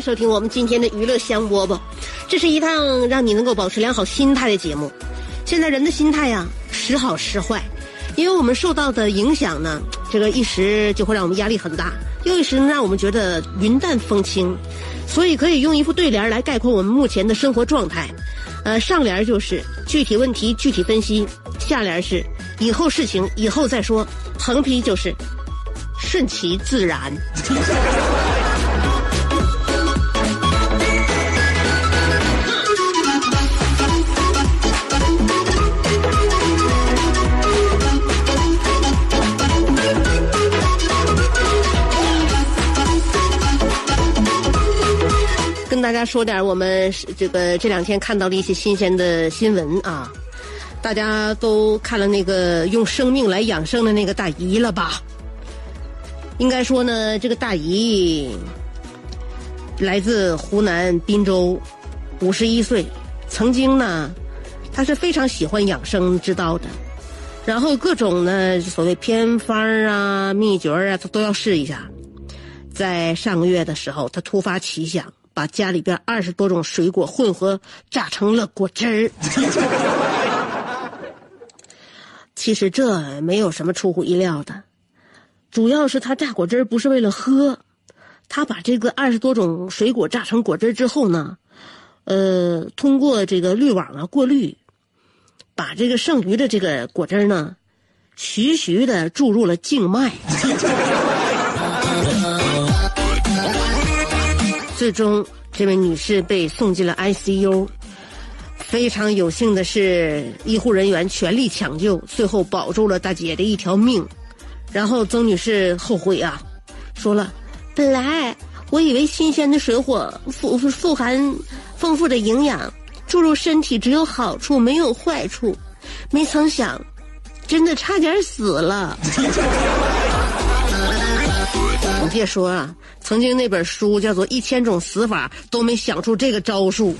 收听我们今天的娱乐香饽饽，这是一趟让你能够保持良好心态的节目。现在人的心态呀，时好时坏，因为我们受到的影响呢，这个一时就会让我们压力很大，又一时让我们觉得云淡风轻，所以可以用一副对联来概括我们目前的生活状态。呃，上联就是具体问题具体分析，下联是以后事情以后再说，横批就是顺其自然。家说点我们这个这两天看到的一些新鲜的新闻啊，大家都看了那个用生命来养生的那个大姨了吧？应该说呢，这个大姨来自湖南滨州，五十一岁，曾经呢，她是非常喜欢养生之道的，然后各种呢所谓偏方啊、秘诀啊，她都要试一下。在上个月的时候，她突发奇想。把家里边二十多种水果混合榨成了果汁儿。其实这没有什么出乎意料的，主要是他榨果汁不是为了喝，他把这个二十多种水果榨成果汁之后呢，呃，通过这个滤网啊过滤，把这个剩余的这个果汁呢，徐徐的注入了静脉。最终，这位女士被送进了 ICU。非常有幸的是，医护人员全力抢救，最后保住了大姐的一条命。然后曾女士后悔啊，说了：“本来我以为新鲜的水果富富含丰富的营养，注入身体只有好处没有坏处，没曾想，真的差点死了。”别说啊，曾经那本书叫做《一千种死法》，都没想出这个招数。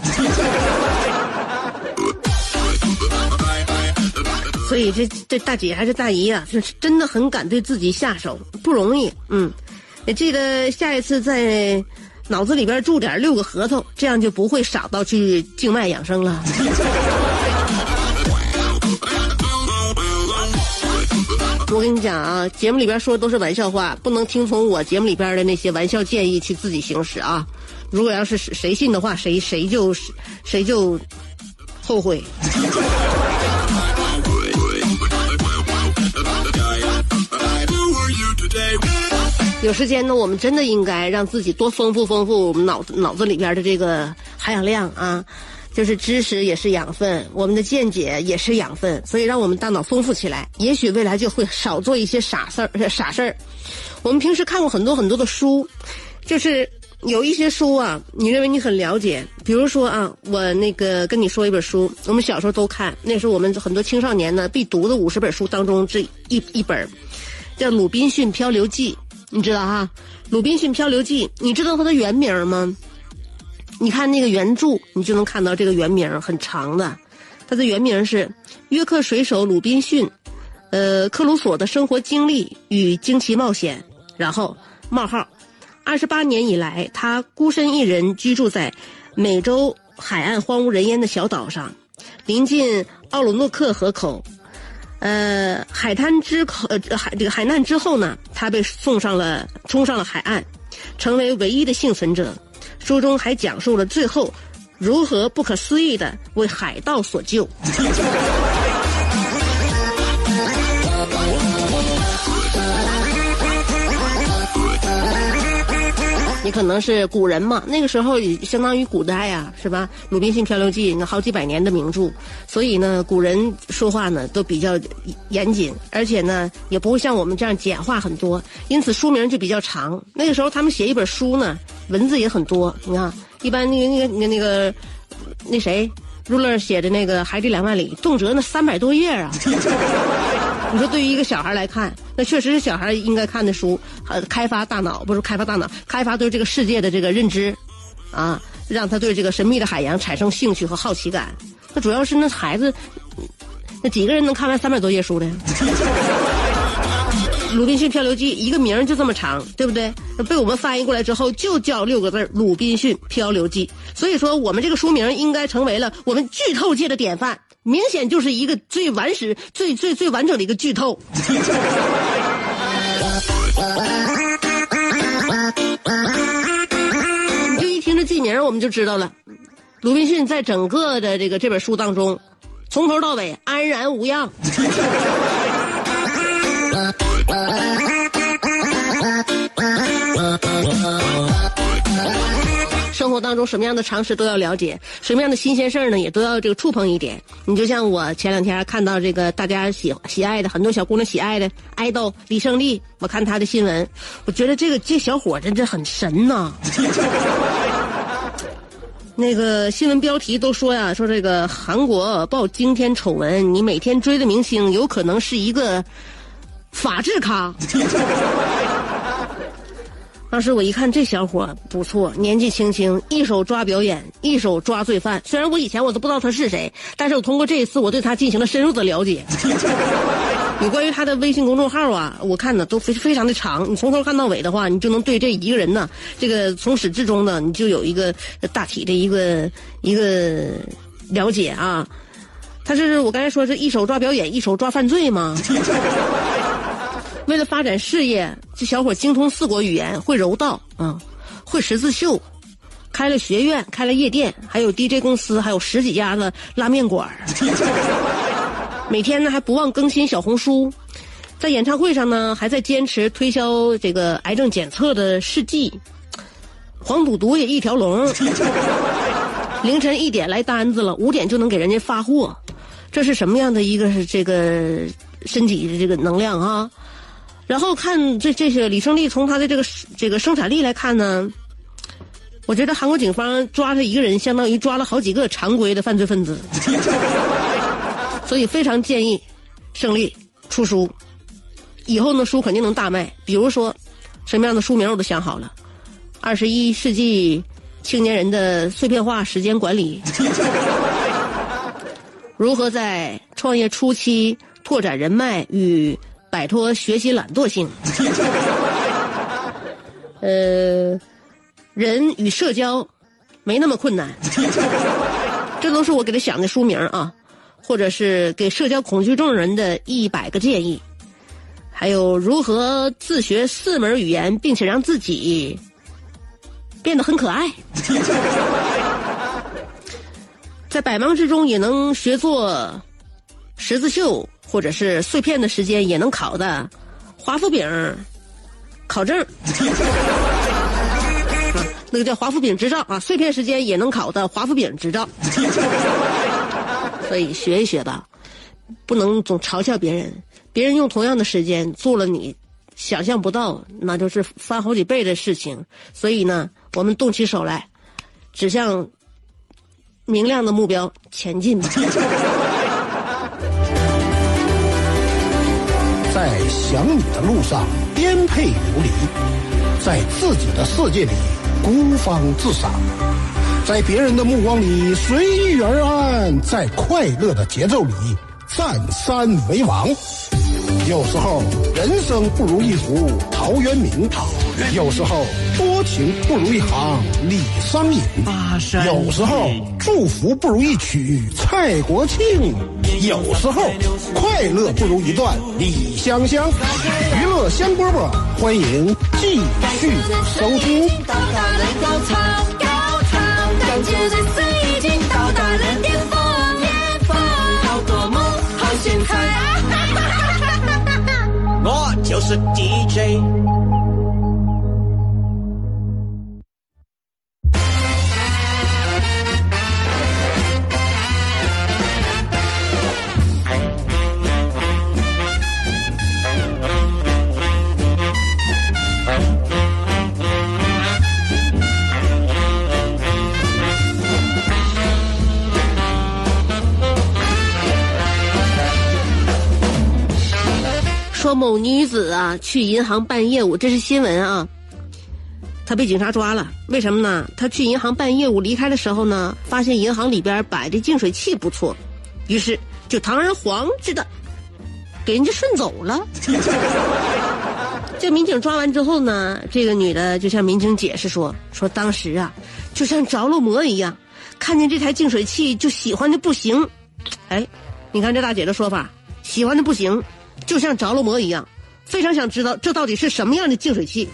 所以这这大姐还是大姨啊，是真的很敢对自己下手，不容易。嗯，也记得下一次在脑子里边住点六个核桃，这样就不会傻到去静脉养生了。我跟你讲啊，节目里边说的都是玩笑话，不能听从我节目里边的那些玩笑建议去自己行使啊！如果要是谁信的话，谁谁就谁就后悔。有时间呢，我们真的应该让自己多丰富丰富我们脑子脑子里边的这个含氧量啊。就是知识也是养分，我们的见解也是养分，所以让我们大脑丰富起来，也许未来就会少做一些傻事儿、傻事儿。我们平时看过很多很多的书，就是有一些书啊，你认为你很了解，比如说啊，我那个跟你说一本书，我们小时候都看，那是我们很多青少年呢必读的五十本书当中这一一本，叫《鲁滨逊漂流记》，你知道哈，《鲁滨逊漂流记》，你知道它的原名吗？你看那个原著，你就能看到这个原名很长的，它的原名是约克水手鲁滨逊，呃，克鲁索的生活经历与惊奇冒险。然后冒号，二十八年以来，他孤身一人居住在美洲海岸荒无人烟的小岛上，临近奥鲁诺克河口，呃，海滩之口，呃，海这个海难之后呢，他被送上了冲上了海岸，成为唯一的幸存者。书中还讲述了最后如何不可思议的为海盗所救。可能是古人嘛，那个时候相当于古代呀，是吧？《鲁滨逊漂流记》那好几百年的名著，所以呢，古人说话呢都比较严谨，而且呢也不会像我们这样简化很多，因此书名就比较长。那个时候他们写一本书呢，文字也很多。你看，一般那个那个那个那谁，入勒写的那个《海底两万里》，动辄那三百多页啊。你说对于一个小孩来看，那确实是小孩应该看的书，呃，开发大脑不是开发大脑，开发对这个世界的这个认知，啊，让他对这个神秘的海洋产生兴趣和好奇感。那主要是那孩子，那几个人能看完三百多页书的？《鲁滨逊漂流记》一个名就这么长，对不对？被我们翻译过来之后，就叫六个字《鲁滨逊漂流记》。所以说，我们这个书名应该成为了我们剧透界的典范。明显就是一个最完实、最最最完整的一个剧透。你就一听这剧名，我们就知道了。鲁滨逊在整个的这个这本书当中，从头到尾安然无恙。生活当中什么样的常识都要了解，什么样的新鲜事儿呢，也都要这个触碰一点。你就像我前两天看到这个大家喜喜爱的很多小姑娘喜爱的爱豆李胜利，我看他的新闻，我觉得这个这小伙真是很神呐。那个新闻标题都说呀，说这个韩国爆惊天丑闻，你每天追的明星有可能是一个法制咖。当时我一看这小伙不错，年纪轻轻，一手抓表演，一手抓罪犯。虽然我以前我都不知道他是谁，但是我通过这一次，我对他进行了深入的了解。有关于他的微信公众号啊，我看呢都非非常的长，你从头看到尾的话，你就能对这一个人呢，这个从始至终呢，你就有一个大体的一个一个了解啊。他是我刚才说是一手抓表演，一手抓犯罪吗？为了发展事业，这小伙精通四国语言，会柔道，嗯，会十字绣，开了学院，开了夜店，还有 DJ 公司，还有十几家的拉面馆 每天呢还不忘更新小红书，在演唱会上呢还在坚持推销这个癌症检测的试剂，黄赌毒也一条龙。凌晨一点来单子了，五点就能给人家发货，这是什么样的一个这个身体的这个能量啊？然后看这这些李胜利从他的这个这个生产力来看呢，我觉得韩国警方抓他一个人，相当于抓了好几个常规的犯罪分子，所以非常建议胜利出书，以后呢书肯定能大卖。比如说什么样的书名我都想好了，《二十一世纪青年人的碎片化时间管理》，如何在创业初期拓展人脉与。摆脱学习懒惰性，呃，人与社交没那么困难，这都是我给他想的书名啊，或者是给社交恐惧症人的一百个建议，还有如何自学四门语言，并且让自己变得很可爱，在百忙之中也能学做十字绣。或者是碎片的时间也能考的华夫饼考证，那个叫华夫饼执照啊，碎片时间也能考的华夫饼执照，所以学一学吧，不能总嘲笑别人，别人。用同样的时间做了你想象不到，那就是翻好几倍的事情，所以呢，我们动起手来，指向明亮的目标前进吧。想你的路上颠沛流离，在自己的世界里孤芳自赏，在别人的目光里随遇而安，在快乐的节奏里占山为王。有时候人生不如一壶陶渊明，有时候多情不如一行李商隐，有时候祝福不如一曲蔡国庆，有时候快乐不如一段李香香。娱乐香饽饽，欢迎继续收听。到达了高潮，高潮，感觉在最已经到达了巅峰，巅峰，好夺目，好精彩。我就是 DJ。某女子啊去银行办业务，这是新闻啊。她被警察抓了，为什么呢？她去银行办业务，离开的时候呢，发现银行里边摆的净水器不错，于是就堂而皇之的给人家顺走了。这民警抓完之后呢，这个女的就向民警解释说：“说当时啊，就像着了魔一样，看见这台净水器就喜欢的不行。哎，你看这大姐的说法，喜欢的不行。”就像着了魔一样，非常想知道这到底是什么样的净水器。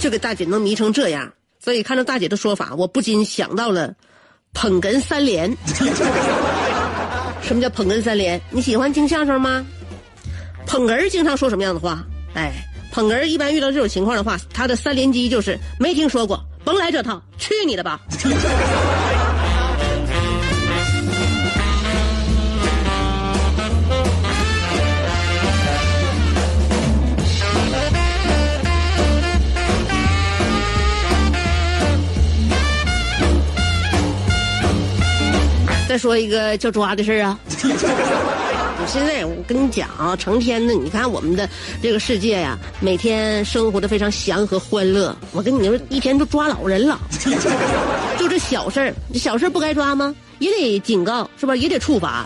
就 给大姐能迷成这样，所以看到大姐的说法，我不禁想到了“捧哏三连”。什么叫捧哏三连？你喜欢听相声吗？捧哏经常说什么样的话？哎，捧哏一般遇到这种情况的话，他的三连击就是没听说过，甭来这套，去你的吧！再说一个叫抓的事儿啊！现在我跟你讲啊，成天的，你看我们的这个世界呀，每天生活的非常祥和欢乐。我跟你说，一天都抓老人了，就这小事儿，这小事不该抓吗？也得警告，是吧？也得处罚。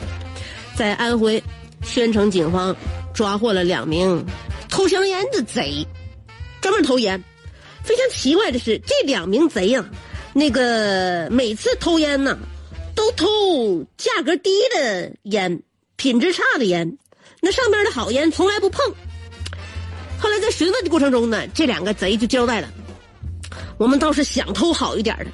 在安徽宣城警方抓获了两名偷香烟的贼，专门偷烟。非常奇怪的是，这两名贼呀，那个每次偷烟呢。都偷价格低的烟，品质差的烟，那上边的好烟从来不碰。后来在询问的过程中呢，这两个贼就交代了：我们倒是想偷好一点的，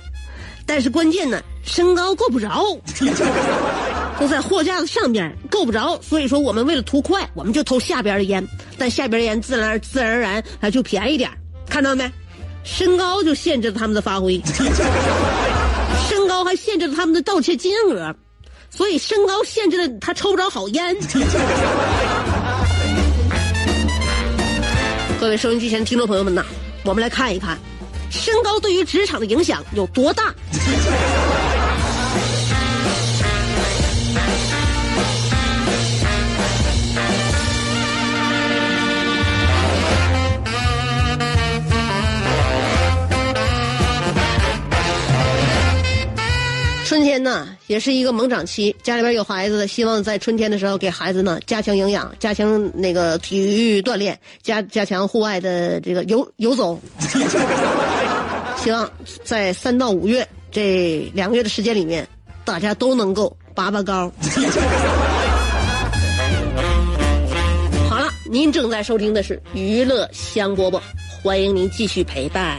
但是关键呢，身高够不着，都在货架子上边够不着，所以说我们为了图快，我们就偷下边的烟，但下边烟自然自然而然它就便宜点看到没？身高就限制了他们的发挥。还限制了他们的盗窃金额，所以身高限制了他抽不着好烟。各位收音机前听众朋友们呐，我们来看一看，身高对于职场的影响有多大。春天呢，也是一个猛长期。家里边有孩子的，希望在春天的时候给孩子呢加强营养，加强那个体育锻炼，加加强户外的这个游游走。希望在三到五月这两个月的时间里面，大家都能够拔拔高。好了，您正在收听的是娱乐香饽饽，欢迎您继续陪伴。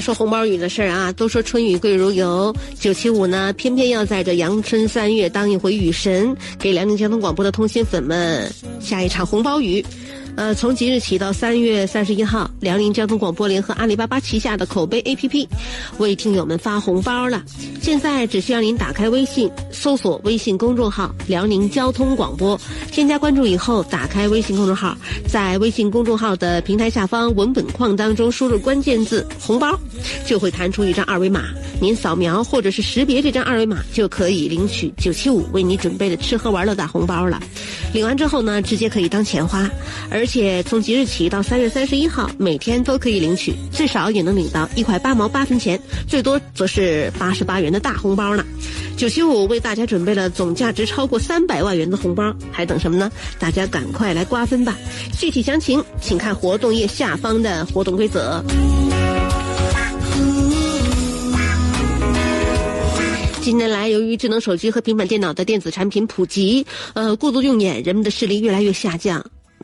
说红包雨的事儿啊，都说春雨贵如油，九七五呢，偏偏要在这阳春三月当一回雨神，给辽宁交通广播的通信粉们下一场红包雨。呃，从即日起到三月三十一号，辽宁交通广播联合阿里巴巴旗下的口碑 APP 为听友们发红包了。现在只需要您打开微信，搜索微信公众号“辽宁交通广播”，添加关注以后，打开微信公众号，在微信公众号的平台下方文本框当中输入关键字“红包”，就会弹出一张二维码，您扫描或者是识别这张二维码，就可以领取九七五为你准备的吃喝玩乐大红包了。领完之后呢，直接可以当钱花，而而且从即日起到三月三十一号，每天都可以领取，最少也能领到一块八毛八分钱，最多则是八十八元的大红包呢。九七五为大家准备了总价值超过三百万元的红包，还等什么呢？大家赶快来瓜分吧！具体详情请看活动页下方的活动规则。近年来，由于智能手机和平板电脑的电子产品普及，呃，过度用眼，人们的视力越来越下降，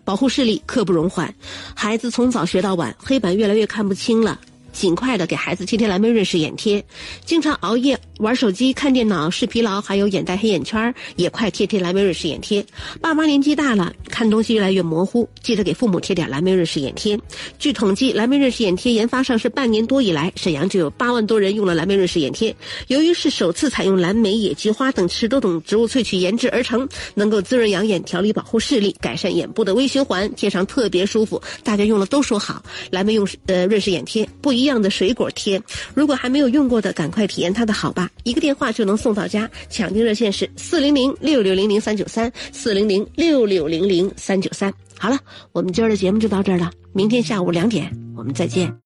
保护视力刻不容缓。孩子从早学到晚，黑板越来越看不清了。尽快的给孩子贴贴蓝莓润饰眼贴，经常熬夜玩手机、看电脑、视疲劳，还有眼袋、黑眼圈，也快贴贴蓝莓润饰眼贴。爸妈年纪大了，看东西越来越模糊，记得给父母贴点蓝莓润饰眼贴。据统计，蓝莓润饰眼贴研发上市半年多以来，沈阳就有八万多人用了蓝莓润饰眼贴。由于是首次采用蓝莓、野菊花等十多种植物萃取研制而成，能够滋润养眼、调理保护视力、改善眼部的微循环，贴上特别舒服。大家用了都说好，蓝莓用呃润饰眼贴不一样的水果贴，如果还没有用过的，赶快体验它的好吧！一个电话就能送到家，抢订热线是四零零六六零零三九三四零零六六零零三九三。好了，我们今儿的节目就到这儿了，明天下午两点我们再见。